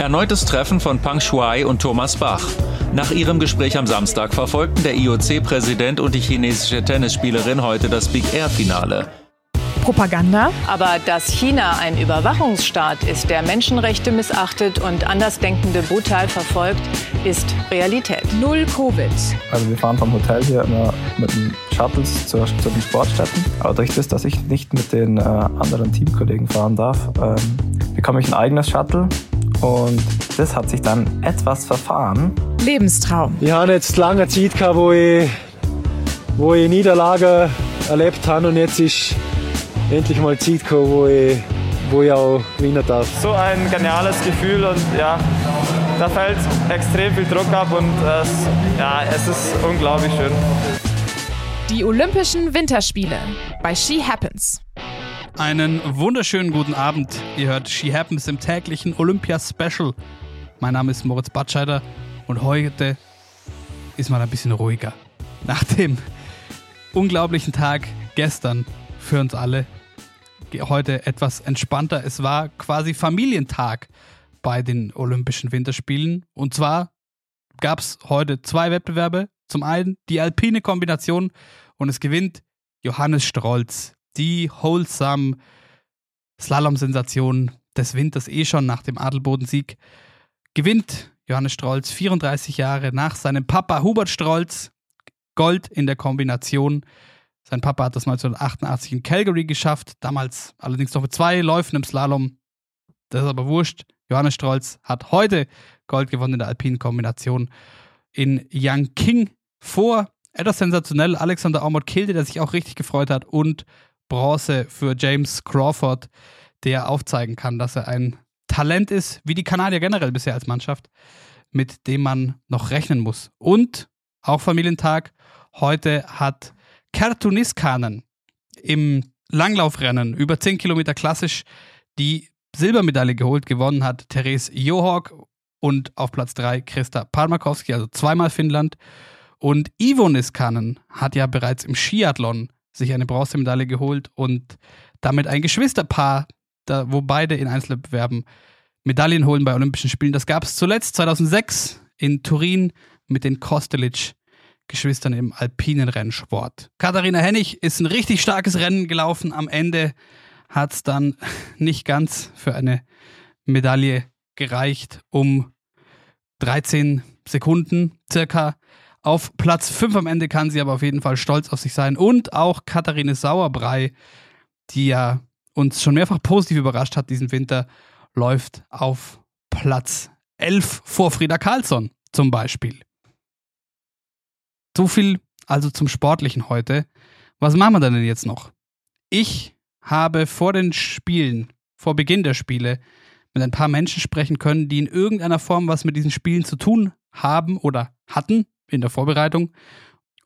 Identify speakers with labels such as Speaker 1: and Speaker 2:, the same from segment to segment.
Speaker 1: Erneutes Treffen von Pang Shuai und Thomas Bach. Nach ihrem Gespräch am Samstag verfolgten der IOC-Präsident und die chinesische Tennisspielerin heute das Big Air-Finale.
Speaker 2: Propaganda.
Speaker 3: Aber dass China ein Überwachungsstaat ist, der Menschenrechte missachtet und Andersdenkende brutal verfolgt, ist Realität.
Speaker 2: Null Covid.
Speaker 4: Also wir fahren vom Hotel hier immer mit den Shuttles zu, zu den Sportstätten. Aber durch das, dass ich nicht mit den äh, anderen Teamkollegen fahren darf, ähm, bekomme ich ein eigenes Shuttle. Und das hat sich dann etwas verfahren.
Speaker 2: Lebenstraum.
Speaker 5: Ich habe jetzt lange Zeit gehabt, wo ich, wo ich Niederlagen erlebt habe und jetzt ist endlich mal Zeit gekommen, wo ich, wo ich auch gewinnen darf.
Speaker 6: So ein geniales Gefühl und ja, da fällt extrem viel Druck ab und es, ja, es ist unglaublich schön.
Speaker 2: Die Olympischen Winterspiele bei She Happens.
Speaker 7: Einen wunderschönen guten Abend. Ihr hört She Happens im täglichen Olympia Special. Mein Name ist Moritz Batscheider und heute ist mal ein bisschen ruhiger. Nach dem unglaublichen Tag gestern für uns alle. Heute etwas entspannter. Es war quasi Familientag bei den Olympischen Winterspielen. Und zwar gab es heute zwei Wettbewerbe. Zum einen die alpine Kombination und es gewinnt Johannes Strolz, die wholesome Slalom-Sensation des Winters eh schon nach dem Adelboden-Sieg. Gewinnt Johannes Strolz 34 Jahre nach seinem Papa Hubert Strolz Gold in der Kombination. Sein Papa hat das 1988 in Calgary geschafft, damals allerdings noch mit zwei Läufen im Slalom. Das ist aber wurscht. Johannes Strolz hat heute Gold gewonnen in der alpinen Kombination in Yangqing vor etwas sensationell Alexander Aumont Kilde, der sich auch richtig gefreut hat und Bronze für James Crawford, der aufzeigen kann, dass er ein Talent ist, wie die Kanadier generell bisher als Mannschaft, mit dem man noch rechnen muss. Und auch Familientag. Heute hat Kertu Niskanen im Langlaufrennen über 10 Kilometer klassisch die Silbermedaille geholt. Gewonnen hat Therese Johorg und auf Platz 3 Christa Palmakowski, also zweimal Finnland. Und Ivo Niskanen hat ja bereits im Skiathlon sich eine Bronzemedaille geholt und damit ein Geschwisterpaar, da, wo beide in Einzelwettbewerben Medaillen holen bei Olympischen Spielen. Das gab es zuletzt 2006 in Turin mit den Kostelic Geschwistern im alpinen Rennsport. Katharina Hennig ist ein richtig starkes Rennen gelaufen. Am Ende hat es dann nicht ganz für eine Medaille gereicht, um 13 Sekunden circa. Auf Platz 5 am Ende kann sie aber auf jeden Fall stolz auf sich sein. Und auch Katharine Sauerbrei, die ja uns schon mehrfach positiv überrascht hat diesen Winter, läuft auf Platz 11 vor Frieda Karlsson zum Beispiel. So viel also zum Sportlichen heute. Was machen wir denn jetzt noch? Ich habe vor den Spielen, vor Beginn der Spiele, mit ein paar Menschen sprechen können, die in irgendeiner Form was mit diesen Spielen zu tun haben oder hatten in der Vorbereitung.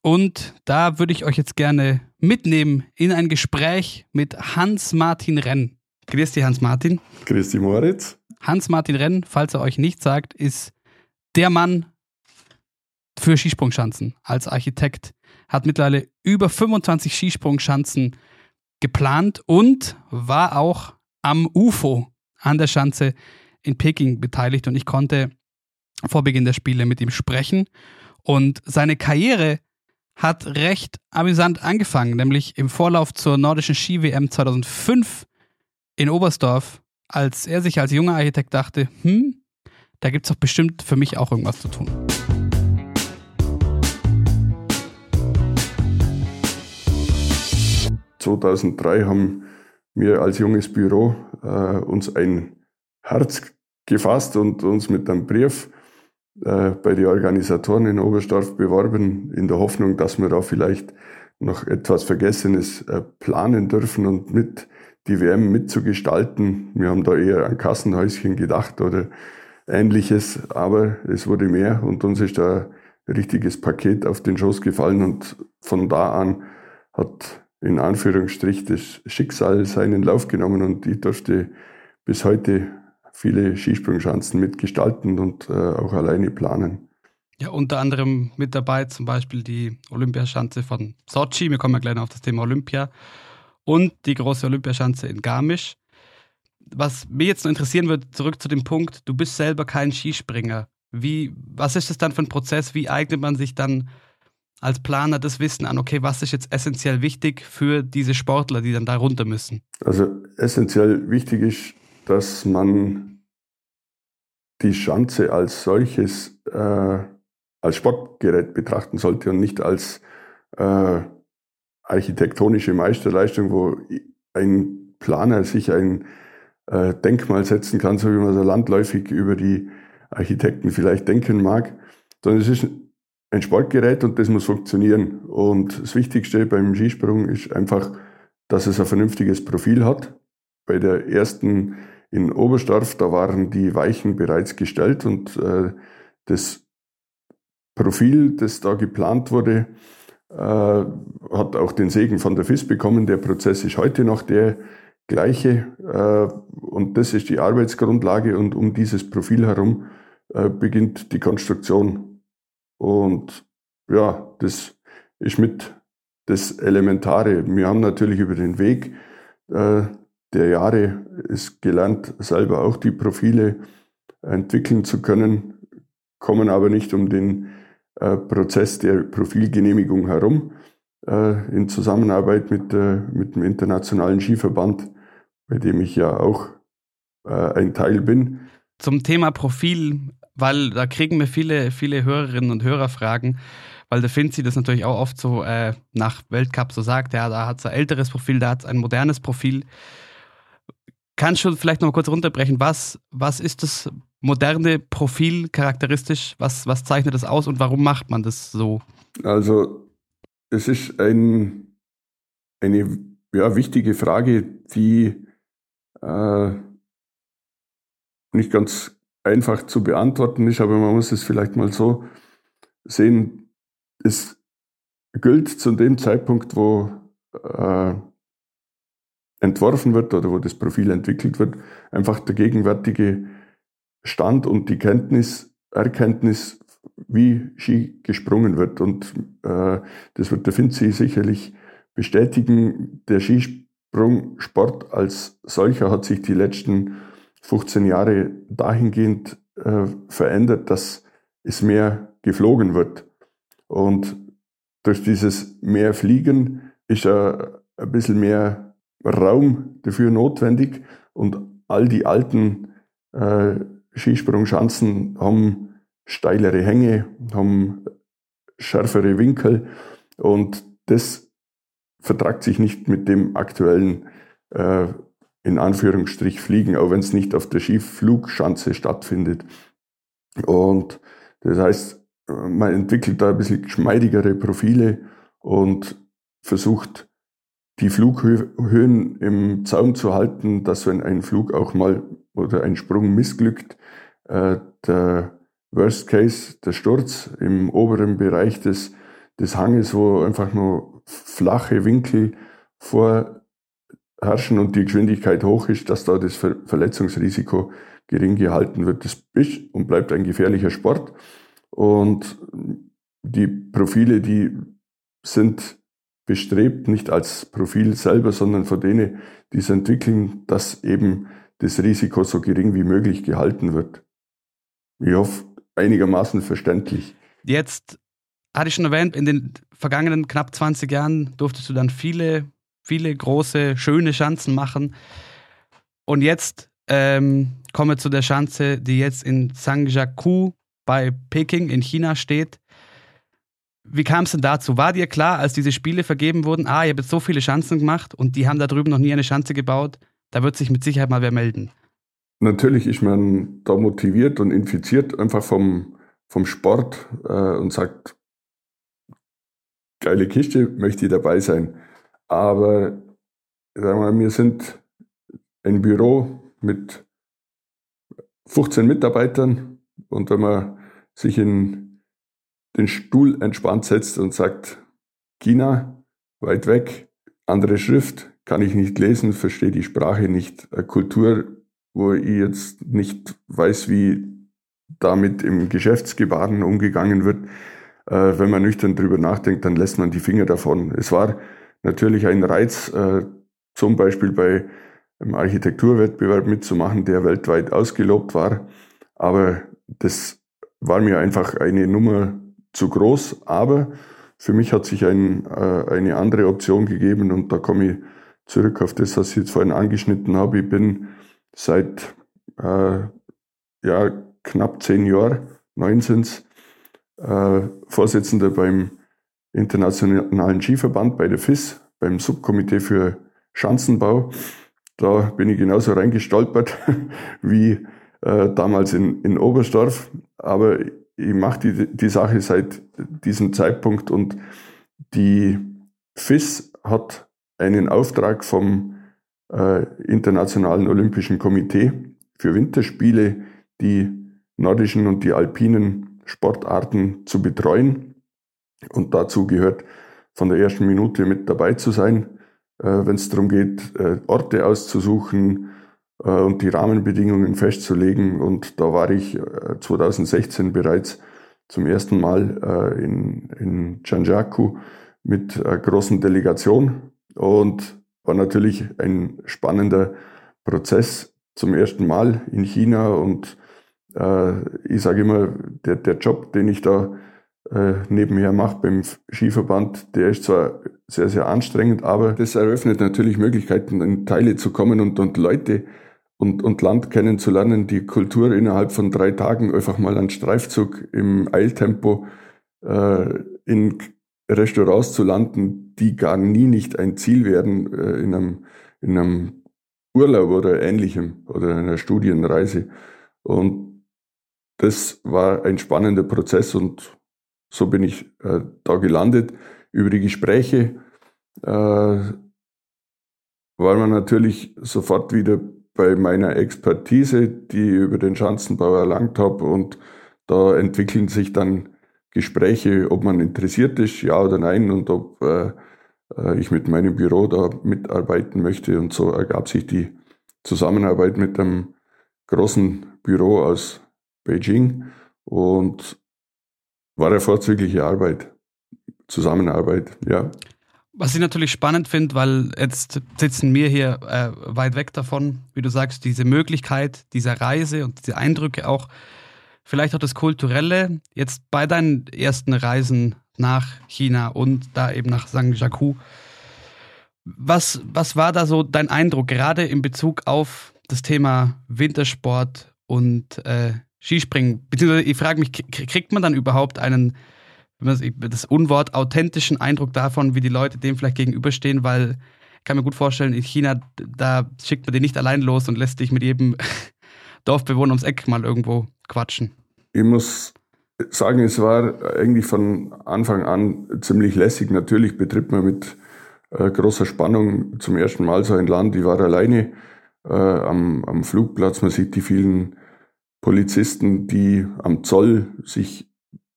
Speaker 7: Und da würde ich euch jetzt gerne mitnehmen in ein Gespräch mit Hans-Martin Renn. Grüß dich, Hans-Martin.
Speaker 8: Grüß dich, Moritz.
Speaker 7: Hans-Martin Renn, falls er euch nicht sagt, ist der Mann für Skisprungschanzen als Architekt. Hat mittlerweile über 25 Skisprungschanzen geplant und war auch am UFO an der Schanze in Peking beteiligt. Und ich konnte vor Beginn der Spiele mit ihm sprechen. Und seine Karriere hat recht amüsant angefangen, nämlich im Vorlauf zur nordischen Ski-WM 2005 in Oberstdorf, als er sich als junger Architekt dachte, hm, da gibt es doch bestimmt für mich auch irgendwas zu tun.
Speaker 8: ...2003 haben wir als junges Büro äh, uns ein Herz gefasst und uns mit einem Brief äh, bei den Organisatoren in Oberstdorf beworben, in der Hoffnung, dass wir da vielleicht noch etwas Vergessenes äh, planen dürfen und mit die WM mitzugestalten. Wir haben da eher an Kassenhäuschen gedacht oder ähnliches, aber es wurde mehr und uns ist da ein richtiges Paket auf den Schoß gefallen und von da an hat in Anführungsstrich das Schicksal seinen Lauf genommen und ich durfte bis heute viele Skisprungschanzen mitgestalten und äh, auch alleine planen.
Speaker 7: Ja, unter anderem mit dabei zum Beispiel die Olympiaschanze von Sochi. Wir kommen ja gleich noch auf das Thema Olympia. Und die große Olympiaschanze in Garmisch. was mich jetzt noch interessieren würde, zurück zu dem Punkt, du bist selber kein Skispringer. Wie, was ist das dann für ein Prozess? Wie eignet man sich dann als Planer das Wissen an, okay, was ist jetzt essentiell wichtig für diese Sportler, die dann da runter müssen?
Speaker 8: Also essentiell wichtig ist, dass man die Schanze als solches äh, als Sportgerät betrachten sollte und nicht als äh, architektonische Meisterleistung, wo ein Planer sich ein äh, Denkmal setzen kann, so wie man so landläufig über die Architekten vielleicht denken mag, sondern es ist ein Sportgerät und das muss funktionieren. Und das Wichtigste beim Skisprung ist einfach, dass es ein vernünftiges Profil hat. Bei der ersten in Oberstorf, da waren die Weichen bereits gestellt und äh, das Profil, das da geplant wurde, äh, hat auch den Segen von der FIS bekommen. Der Prozess ist heute noch der gleiche äh, und das ist die Arbeitsgrundlage und um dieses Profil herum äh, beginnt die Konstruktion. Und ja, das ist mit das Elementare. Wir haben natürlich über den Weg äh, der Jahre es gelernt, selber auch die Profile entwickeln zu können, kommen aber nicht um den äh, Prozess der Profilgenehmigung herum äh, in Zusammenarbeit mit, äh, mit dem Internationalen Skiverband, bei dem ich ja auch äh, ein Teil bin.
Speaker 7: Zum Thema Profil, weil da kriegen wir viele, viele Hörerinnen und Hörer Fragen, weil der Finzi das natürlich auch oft so äh, nach Weltcup so sagt, ja, da hat es ein älteres Profil, da hat es ein modernes Profil. Kannst du vielleicht noch mal kurz runterbrechen, was, was ist das moderne Profil charakteristisch? Was, was zeichnet das aus und warum macht man das so?
Speaker 8: Also es ist ein, eine ja, wichtige Frage, die äh, nicht ganz einfach zu beantworten ist, aber man muss es vielleicht mal so sehen. Es gilt zu dem Zeitpunkt, wo äh, entworfen wird oder wo das Profil entwickelt wird, einfach der gegenwärtige Stand und die Kenntnis, Erkenntnis, wie Ski gesprungen wird. Und äh, das wird der Finzi sicherlich bestätigen. Der Skisprungsport als solcher hat sich die letzten 15 Jahre dahingehend äh, verändert, dass es mehr geflogen wird. Und durch dieses mehr Fliegen ist äh, ein bisschen mehr Raum dafür notwendig und all die alten äh, Skisprungschanzen haben steilere Hänge, haben schärfere Winkel und das vertragt sich nicht mit dem aktuellen äh, in Anführungsstrich Fliegen, auch wenn es nicht auf der Skiflugschanze stattfindet. Und das heißt, man entwickelt da ein bisschen geschmeidigere Profile und versucht die Flughöhen im Zaum zu halten, dass wenn ein Flug auch mal oder ein Sprung missglückt, äh, der Worst Case, der Sturz im oberen Bereich des, des Hanges, wo einfach nur flache Winkel vorherrschen und die Geschwindigkeit hoch ist, dass da das Ver Verletzungsrisiko gering gehalten wird. Das ist und bleibt ein gefährlicher Sport. Und die Profile, die sind bestrebt, nicht als Profil selber, sondern von denen, die es entwickeln, dass eben das Risiko so gering wie möglich gehalten wird. Ich hoffe, einigermaßen verständlich.
Speaker 7: Jetzt hatte ich schon erwähnt, in den vergangenen knapp 20 Jahren durftest du dann viele, viele große, schöne Schanzen machen. Und jetzt ähm, kommen wir zu der Schanze, die jetzt in Zhangjiakou bei Peking in China steht. Wie kam es denn dazu? War dir klar, als diese Spiele vergeben wurden, ah, ihr habt so viele Schanzen gemacht und die haben da drüben noch nie eine Schanze gebaut, da wird sich mit Sicherheit mal wer melden.
Speaker 8: Natürlich ist man da motiviert und infiziert einfach vom, vom Sport äh, und sagt, geile Kiste, möchte ich dabei sein. Aber sagen wir, wir sind ein Büro mit 15 Mitarbeitern und wenn man sich in den Stuhl entspannt setzt und sagt, China, weit weg, andere Schrift, kann ich nicht lesen, verstehe die Sprache nicht, Kultur, wo ich jetzt nicht weiß, wie damit im Geschäftsgebaren umgegangen wird. Äh, wenn man nüchtern drüber nachdenkt, dann lässt man die Finger davon. Es war natürlich ein Reiz, äh, zum Beispiel bei im Architekturwettbewerb mitzumachen, der weltweit ausgelobt war. Aber das war mir einfach eine Nummer zu groß. Aber für mich hat sich ein, äh, eine andere Option gegeben und da komme ich zurück auf das, was ich jetzt vorhin angeschnitten habe. Ich bin seit äh, ja, knapp zehn Jahren, neun sind äh, Vorsitzender beim Internationalen Skiverband, bei der FIS, beim Subkomitee für Schanzenbau. Da bin ich genauso reingestolpert wie äh, damals in, in Oberstdorf. Aber ich mache die, die Sache seit diesem Zeitpunkt und die FIS hat einen Auftrag vom äh, Internationalen Olympischen Komitee für Winterspiele, die nordischen und die alpinen Sportarten zu betreuen. Und dazu gehört von der ersten Minute mit dabei zu sein, äh, wenn es darum geht, äh, Orte auszusuchen und die Rahmenbedingungen festzulegen. Und da war ich 2016 bereits zum ersten Mal in, in Chanjaku mit einer großen Delegation und war natürlich ein spannender Prozess zum ersten Mal in China und ich sage immer, der, der Job, den ich da äh, nebenher mache beim Skiverband, der ist zwar sehr, sehr anstrengend, aber das eröffnet natürlich Möglichkeiten, in Teile zu kommen und, und Leute und, und Land kennenzulernen, die Kultur innerhalb von drei Tagen einfach mal einen Streifzug im Eiltempo äh, in Restaurants zu landen, die gar nie nicht ein Ziel werden äh, in, einem, in einem Urlaub oder ähnlichem oder einer Studienreise. Und das war ein spannender Prozess und so bin ich äh, da gelandet. Über die Gespräche äh, war man natürlich sofort wieder bei meiner Expertise, die ich über den Schanzenbau erlangt habe. Und da entwickeln sich dann Gespräche, ob man interessiert ist, ja oder nein, und ob äh, äh ich mit meinem Büro da mitarbeiten möchte. Und so ergab sich die Zusammenarbeit mit einem großen Büro aus Beijing. Und war eine vorzügliche Arbeit, Zusammenarbeit, ja.
Speaker 7: Was ich natürlich spannend finde, weil jetzt sitzen wir hier äh, weit weg davon, wie du sagst, diese Möglichkeit dieser Reise und diese Eindrücke auch, vielleicht auch das Kulturelle, jetzt bei deinen ersten Reisen nach China und da eben nach Zhangjiakou. Was, was war da so dein Eindruck, gerade in Bezug auf das Thema Wintersport und äh, Skispringen, beziehungsweise ich frage mich, kriegt man dann überhaupt einen, das Unwort, authentischen Eindruck davon, wie die Leute dem vielleicht gegenüberstehen, weil ich kann mir gut vorstellen, in China, da schickt man den nicht allein los und lässt dich mit jedem Dorfbewohner ums Eck mal irgendwo quatschen.
Speaker 8: Ich muss sagen, es war eigentlich von Anfang an ziemlich lässig. Natürlich betritt man mit äh, großer Spannung zum ersten Mal so ein Land. Ich war alleine äh, am, am Flugplatz. Man sieht die vielen Polizisten, die am Zoll sich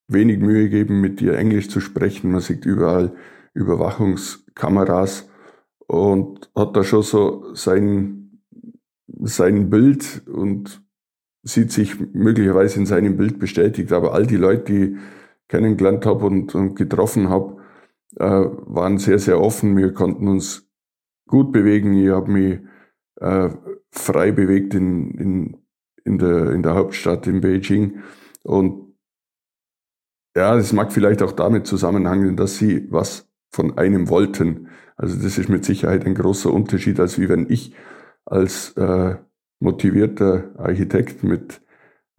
Speaker 8: wenig Mühe geben, mit dir Englisch zu sprechen. Man sieht überall Überwachungskameras und hat da schon so sein, sein Bild und sieht sich möglicherweise in seinem Bild bestätigt. Aber all die Leute, die ich kennengelernt habe und, und getroffen habe, äh, waren sehr, sehr offen. Wir konnten uns gut bewegen. Ich habe mich äh, frei bewegt in, in in der, in der Hauptstadt in Beijing. Und ja, das mag vielleicht auch damit zusammenhängen, dass sie was von einem wollten. Also das ist mit Sicherheit ein großer Unterschied, als wie wenn ich als äh, motivierter Architekt mit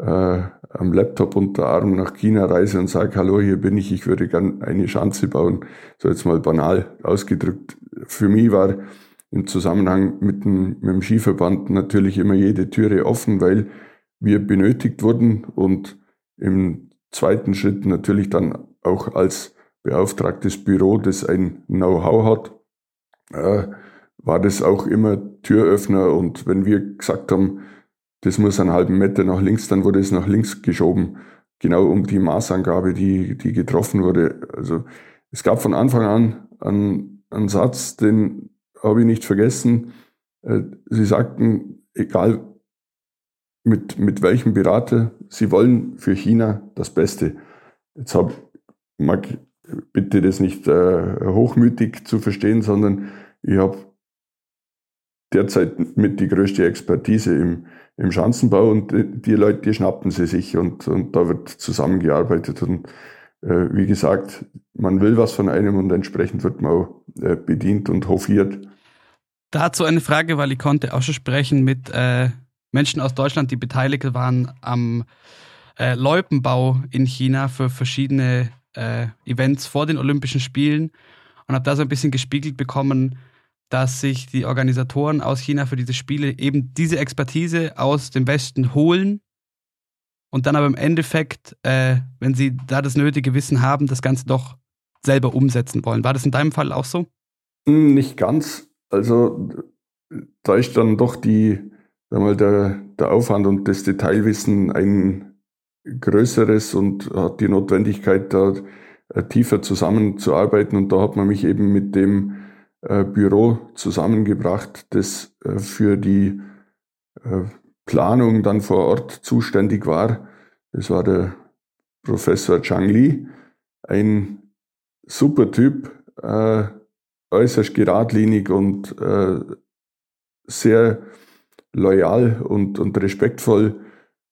Speaker 8: äh, am Laptop unter Arm nach China reise und sage, hallo, hier bin ich, ich würde gern eine Schanze bauen. So jetzt mal banal ausgedrückt. Für mich war im Zusammenhang mit dem, mit dem Skiverband natürlich immer jede Türe offen, weil wir benötigt wurden und im zweiten Schritt natürlich dann auch als beauftragtes Büro, das ein Know-how hat, äh, war das auch immer Türöffner und wenn wir gesagt haben, das muss einen halben Meter nach links, dann wurde es nach links geschoben, genau um die Maßangabe, die, die getroffen wurde. Also es gab von Anfang an einen, einen Satz, den habe ich nicht vergessen. Äh, sie sagten, egal mit, mit welchem Berater, Sie wollen für China das Beste. Jetzt hab, mag bitte das nicht äh, hochmütig zu verstehen, sondern ich habe derzeit mit die größte Expertise im, im Schanzenbau und die Leute, die schnappten sie sich und, und da wird zusammengearbeitet und äh, wie gesagt, man will was von einem und entsprechend wird man auch äh, bedient und hofiert.
Speaker 7: Dazu eine Frage, weil ich konnte auch schon sprechen mit äh, Menschen aus Deutschland, die beteiligt waren am äh, Loipenbau in China für verschiedene äh, Events vor den Olympischen Spielen und habe da so ein bisschen gespiegelt bekommen, dass sich die Organisatoren aus China für diese Spiele eben diese Expertise aus dem Westen holen und dann aber im Endeffekt, äh, wenn sie da das nötige Wissen haben, das Ganze doch selber umsetzen wollen. War das in deinem Fall auch so?
Speaker 8: Hm, nicht ganz. Also da ist dann doch die, sag mal, der, der Aufwand und das Detailwissen ein größeres und hat die Notwendigkeit, da äh, tiefer zusammenzuarbeiten. Und da hat man mich eben mit dem äh, Büro zusammengebracht, das äh, für die Planung dann vor Ort zuständig war. Das war der Professor Chang Li, ein super Typ, äh, äußerst geradlinig und äh, sehr loyal und, und respektvoll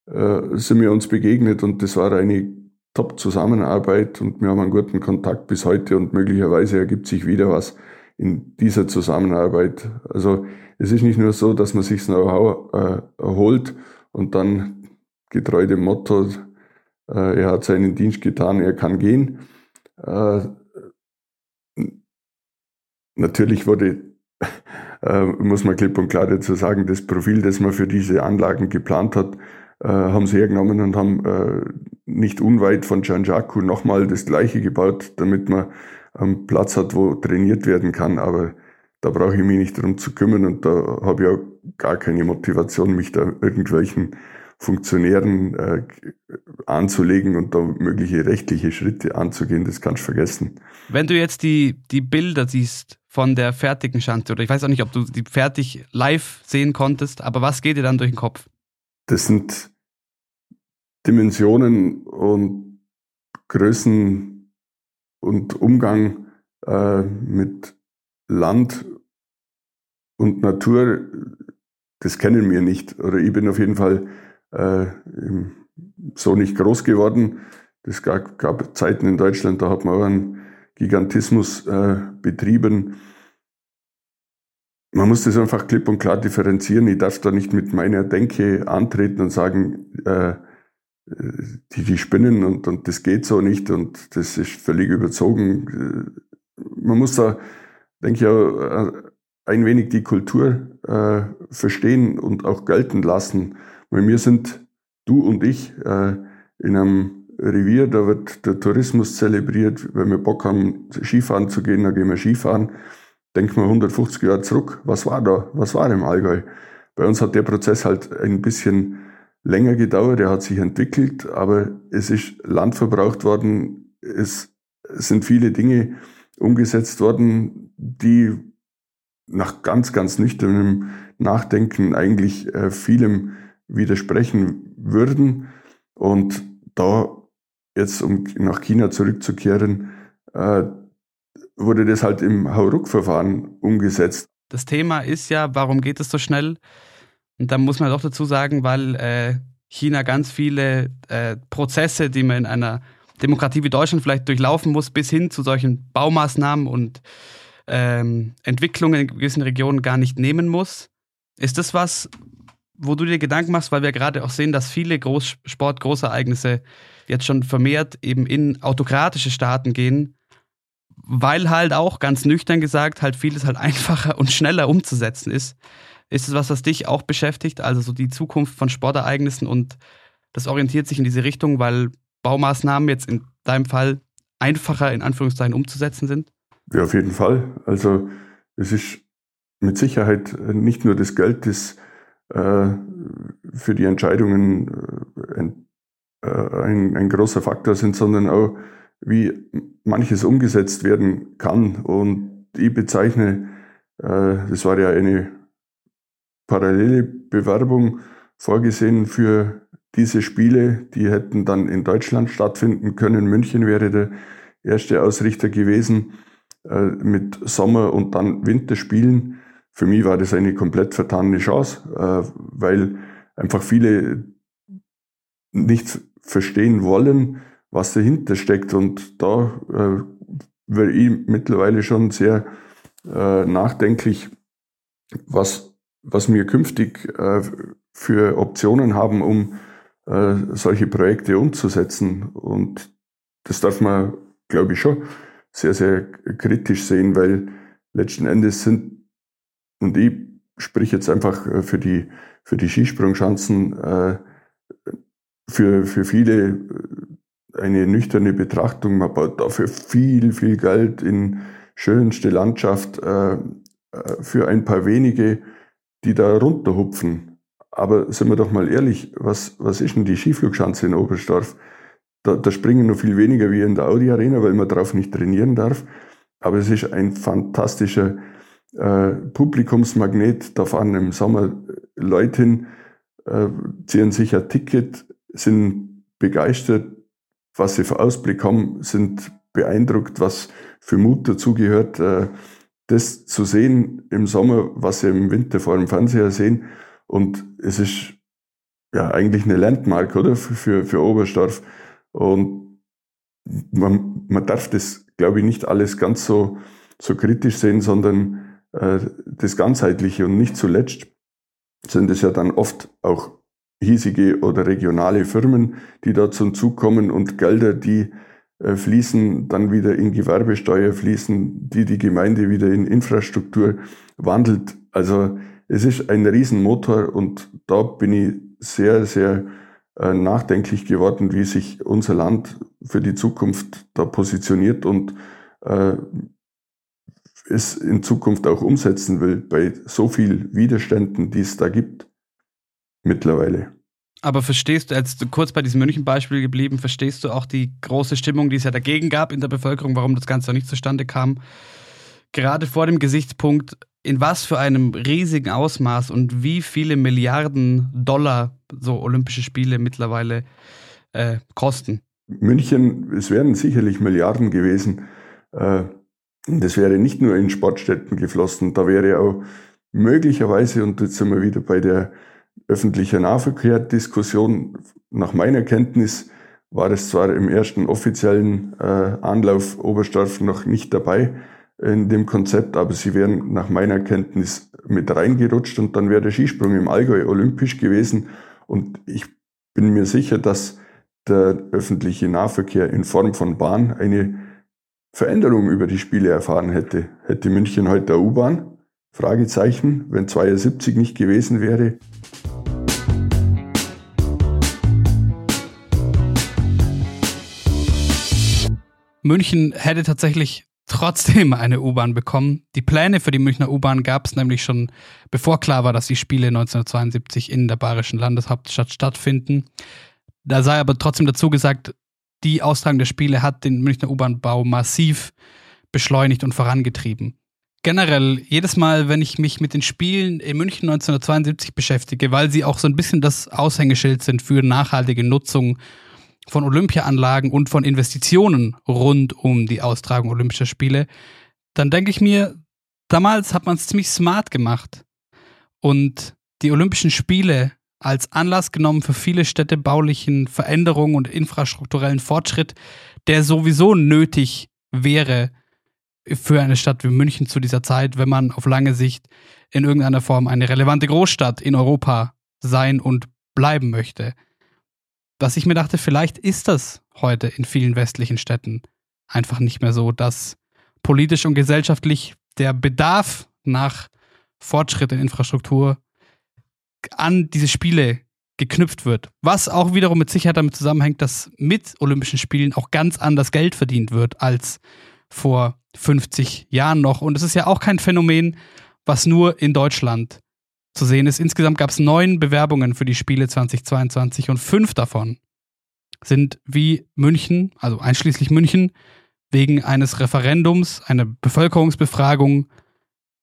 Speaker 8: äh, sind wir uns begegnet und das war eine Top-Zusammenarbeit und wir haben einen guten Kontakt bis heute und möglicherweise ergibt sich wieder was in dieser Zusammenarbeit. Also es ist nicht nur so, dass man sich Know-how äh, erholt und dann getreu dem Motto, äh, er hat seinen Dienst getan, er kann gehen. Äh, natürlich wurde, äh, muss man klipp und klar dazu sagen, das Profil, das man für diese Anlagen geplant hat, äh, haben sie hergenommen und haben äh, nicht unweit von Janjaku nochmal das gleiche gebaut, damit man einen Platz hat, wo trainiert werden kann. Aber da brauche ich mich nicht darum zu kümmern und da habe ich auch gar keine Motivation, mich da irgendwelchen Funktionären äh, anzulegen und da mögliche rechtliche Schritte anzugehen, das kannst du vergessen.
Speaker 7: Wenn du jetzt die, die Bilder siehst von der fertigen Schanze, oder ich weiß auch nicht, ob du die fertig live sehen konntest, aber was geht dir dann durch den Kopf?
Speaker 8: Das sind Dimensionen und Größen und Umgang äh, mit Land und Natur, das kennen wir nicht. Oder ich bin auf jeden Fall äh, so nicht groß geworden. Es gab, gab, Zeiten in Deutschland, da hat man auch einen Gigantismus äh, betrieben. Man muss das einfach klipp und klar differenzieren. Ich darf da nicht mit meiner Denke antreten und sagen, äh, die, die spinnen und, und das geht so nicht und das ist völlig überzogen. Man muss da, denke ich, auch äh, ein wenig die Kultur äh, verstehen und auch gelten lassen. Weil wir sind, du und ich, äh, in einem Revier, da wird der Tourismus zelebriert. Wenn wir Bock haben, Skifahren zu gehen, dann gehen wir Skifahren. Denken wir 150 Jahre zurück, was war da? Was war im Allgäu? Bei uns hat der Prozess halt ein bisschen länger gedauert, er hat sich entwickelt, aber es ist Land verbraucht worden, es sind viele Dinge umgesetzt worden, die nach ganz, ganz nüchternem Nachdenken eigentlich äh, vielem widersprechen würden. Und da jetzt, um nach China zurückzukehren, äh, wurde das halt im Hauruck-Verfahren umgesetzt.
Speaker 7: Das Thema ist ja, warum geht es so schnell? Und da muss man doch dazu sagen, weil äh, China ganz viele äh, Prozesse, die man in einer Demokratie wie Deutschland vielleicht durchlaufen muss, bis hin zu solchen Baumaßnahmen und ähm, Entwicklungen in gewissen Regionen gar nicht nehmen muss. Ist das was, wo du dir Gedanken machst, weil wir gerade auch sehen, dass viele Großsport, Großereignisse jetzt schon vermehrt eben in autokratische Staaten gehen, weil halt auch ganz nüchtern gesagt halt vieles halt einfacher und schneller umzusetzen ist. Ist es was, was dich auch beschäftigt? Also so die Zukunft von Sportereignissen und das orientiert sich in diese Richtung, weil Baumaßnahmen jetzt in deinem Fall einfacher in Anführungszeichen umzusetzen sind?
Speaker 8: Ja, auf jeden Fall. Also es ist mit Sicherheit nicht nur das Geld, das äh, für die Entscheidungen äh, ein, äh, ein, ein, großer Faktor sind, sondern auch, wie manches umgesetzt werden kann. Und ich bezeichne, äh, das war ja eine parallele Bewerbung vorgesehen für diese Spiele, die hätten dann in Deutschland stattfinden können. München wäre der erste Ausrichter gewesen. Äh, mit Sommer- und dann Winterspielen für mich war das eine komplett vertane Chance, weil einfach viele nicht verstehen wollen, was dahinter steckt. Und da äh, wäre ich mittlerweile schon sehr äh, nachdenklich, was, was wir künftig äh, für Optionen haben, um äh, solche Projekte umzusetzen. Und das darf man, glaube ich, schon sehr, sehr kritisch sehen, weil letzten Endes sind, und ich sprich jetzt einfach äh, für die, für die Skisprungschanzen, äh, für, für viele äh, eine nüchterne Betrachtung. Man baut dafür viel, viel Geld in schönste Landschaft äh, für ein paar wenige, die da runterhupfen. Aber sind wir doch mal ehrlich, was, was ist denn die Skiflugschanze in Oberstdorf? Da, da springen nur viel weniger wie in der Audi Arena, weil man drauf nicht trainieren darf. Aber es ist ein fantastischer äh, Publikumsmagnet. Da fahren im Sommer Leute hin, äh, ziehen sich ein Ticket, sind begeistert, was sie für Ausblick haben, sind beeindruckt, was für Mut dazugehört, äh, das zu sehen im Sommer, was sie im Winter vor dem Fernseher sehen. Und es ist ja eigentlich eine Landmark, oder? Für, für Oberstdorf. Und man, man darf das, glaube ich, nicht alles ganz so, so kritisch sehen, sondern äh, das Ganzheitliche. Und nicht zuletzt sind es ja dann oft auch hiesige oder regionale Firmen, die da zum Zug kommen und Gelder, die äh, fließen, dann wieder in Gewerbesteuer fließen, die die Gemeinde wieder in Infrastruktur wandelt. Also es ist ein Riesenmotor und da bin ich sehr, sehr äh, nachdenklich geworden, wie sich unser Land für die Zukunft da positioniert und äh, es in Zukunft auch umsetzen will bei so viel Widerständen, die es da gibt mittlerweile.
Speaker 7: Aber verstehst du, als du kurz bei diesem München-Beispiel geblieben, verstehst du auch die große Stimmung, die es ja dagegen gab in der Bevölkerung, warum das Ganze auch nicht zustande kam? Gerade vor dem Gesichtspunkt, in was für einem riesigen Ausmaß und wie viele Milliarden Dollar so Olympische Spiele mittlerweile äh, kosten.
Speaker 8: München, es wären sicherlich Milliarden gewesen. Äh, das wäre nicht nur in Sportstätten geflossen, da wäre auch möglicherweise, und jetzt sind wir wieder bei der öffentlichen Nahverkehr-Diskussion, nach meiner Kenntnis war es zwar im ersten offiziellen äh, Anlauf Oberstdorf noch nicht dabei in dem Konzept, aber sie wären nach meiner Kenntnis mit reingerutscht und dann wäre der Skisprung im Allgäu olympisch gewesen. Und ich bin mir sicher, dass der öffentliche Nahverkehr in Form von Bahn eine Veränderung über die Spiele erfahren hätte. Hätte München heute eine U-Bahn? Fragezeichen, wenn 72 nicht gewesen wäre.
Speaker 7: München hätte tatsächlich trotzdem eine U-Bahn bekommen. Die Pläne für die Münchner U-Bahn gab es nämlich schon, bevor klar war, dass die Spiele 1972 in der bayerischen Landeshauptstadt stattfinden. Da sei aber trotzdem dazu gesagt, die Austragung der Spiele hat den Münchner U-Bahn-Bau massiv beschleunigt und vorangetrieben. Generell, jedes Mal, wenn ich mich mit den Spielen in München 1972 beschäftige, weil sie auch so ein bisschen das Aushängeschild sind für nachhaltige Nutzung von Olympiaanlagen und von Investitionen rund um die Austragung Olympischer Spiele, dann denke ich mir, damals hat man es ziemlich smart gemacht und die Olympischen Spiele als Anlass genommen für viele städtebaulichen Veränderungen und infrastrukturellen Fortschritt, der sowieso nötig wäre für eine Stadt wie München zu dieser Zeit, wenn man auf lange Sicht in irgendeiner Form eine relevante Großstadt in Europa sein und bleiben möchte. Was ich mir dachte, vielleicht ist das heute in vielen westlichen Städten einfach nicht mehr so, dass politisch und gesellschaftlich der Bedarf nach Fortschritt in Infrastruktur an diese Spiele geknüpft wird. Was auch wiederum mit Sicherheit damit zusammenhängt, dass mit Olympischen Spielen auch ganz anders Geld verdient wird als vor 50 Jahren noch. Und es ist ja auch kein Phänomen, was nur in Deutschland zu sehen ist. Insgesamt gab es neun Bewerbungen für die Spiele 2022 und fünf davon sind wie München, also einschließlich München, wegen eines Referendums, einer Bevölkerungsbefragung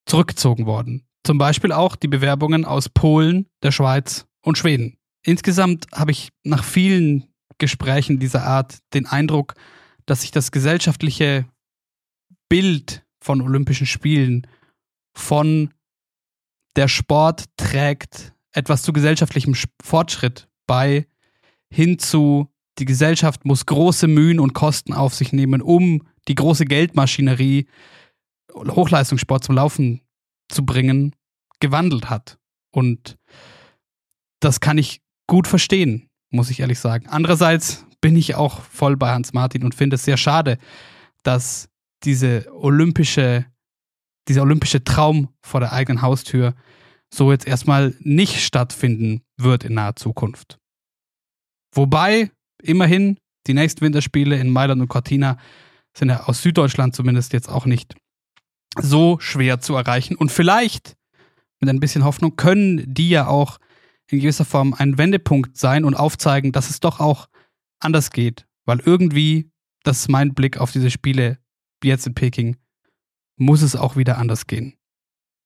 Speaker 7: zurückgezogen worden. Zum Beispiel auch die Bewerbungen aus Polen, der Schweiz und Schweden. Insgesamt habe ich nach vielen Gesprächen dieser Art den Eindruck, dass sich das gesellschaftliche Bild von Olympischen Spielen von der Sport trägt etwas zu gesellschaftlichem Fortschritt bei, hinzu, die Gesellschaft muss große Mühen und Kosten auf sich nehmen, um die große Geldmaschinerie Hochleistungssport zum Laufen zu bringen, gewandelt hat. Und das kann ich gut verstehen, muss ich ehrlich sagen. Andererseits bin ich auch voll bei Hans Martin und finde es sehr schade, dass diese olympische, dieser olympische Traum vor der eigenen Haustür so jetzt erstmal nicht stattfinden wird in naher Zukunft. Wobei, immerhin, die nächsten Winterspiele in Mailand und Cortina sind ja aus Süddeutschland zumindest jetzt auch nicht so schwer zu erreichen. Und vielleicht, mit ein bisschen Hoffnung, können die ja auch in gewisser Form ein Wendepunkt sein und aufzeigen, dass es doch auch anders geht. Weil irgendwie, das ist mein Blick auf diese Spiele jetzt in Peking, muss es auch wieder anders gehen.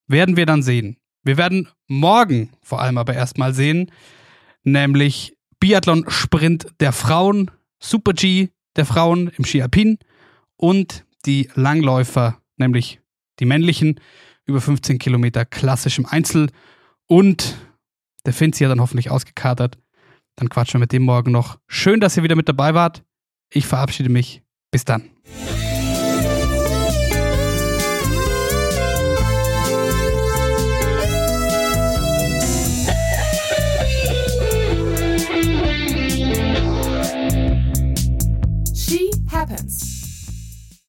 Speaker 7: Werden wir dann sehen. Wir werden morgen vor allem aber erstmal sehen, nämlich Biathlon-Sprint der Frauen, Super G der Frauen im Ski Alpin und die Langläufer, nämlich die männlichen, über 15 Kilometer klassisch im Einzel. Und der Finzi hat dann hoffentlich ausgekatert. Dann quatschen wir mit dem morgen noch. Schön, dass ihr wieder mit dabei wart. Ich verabschiede mich. Bis dann. defense.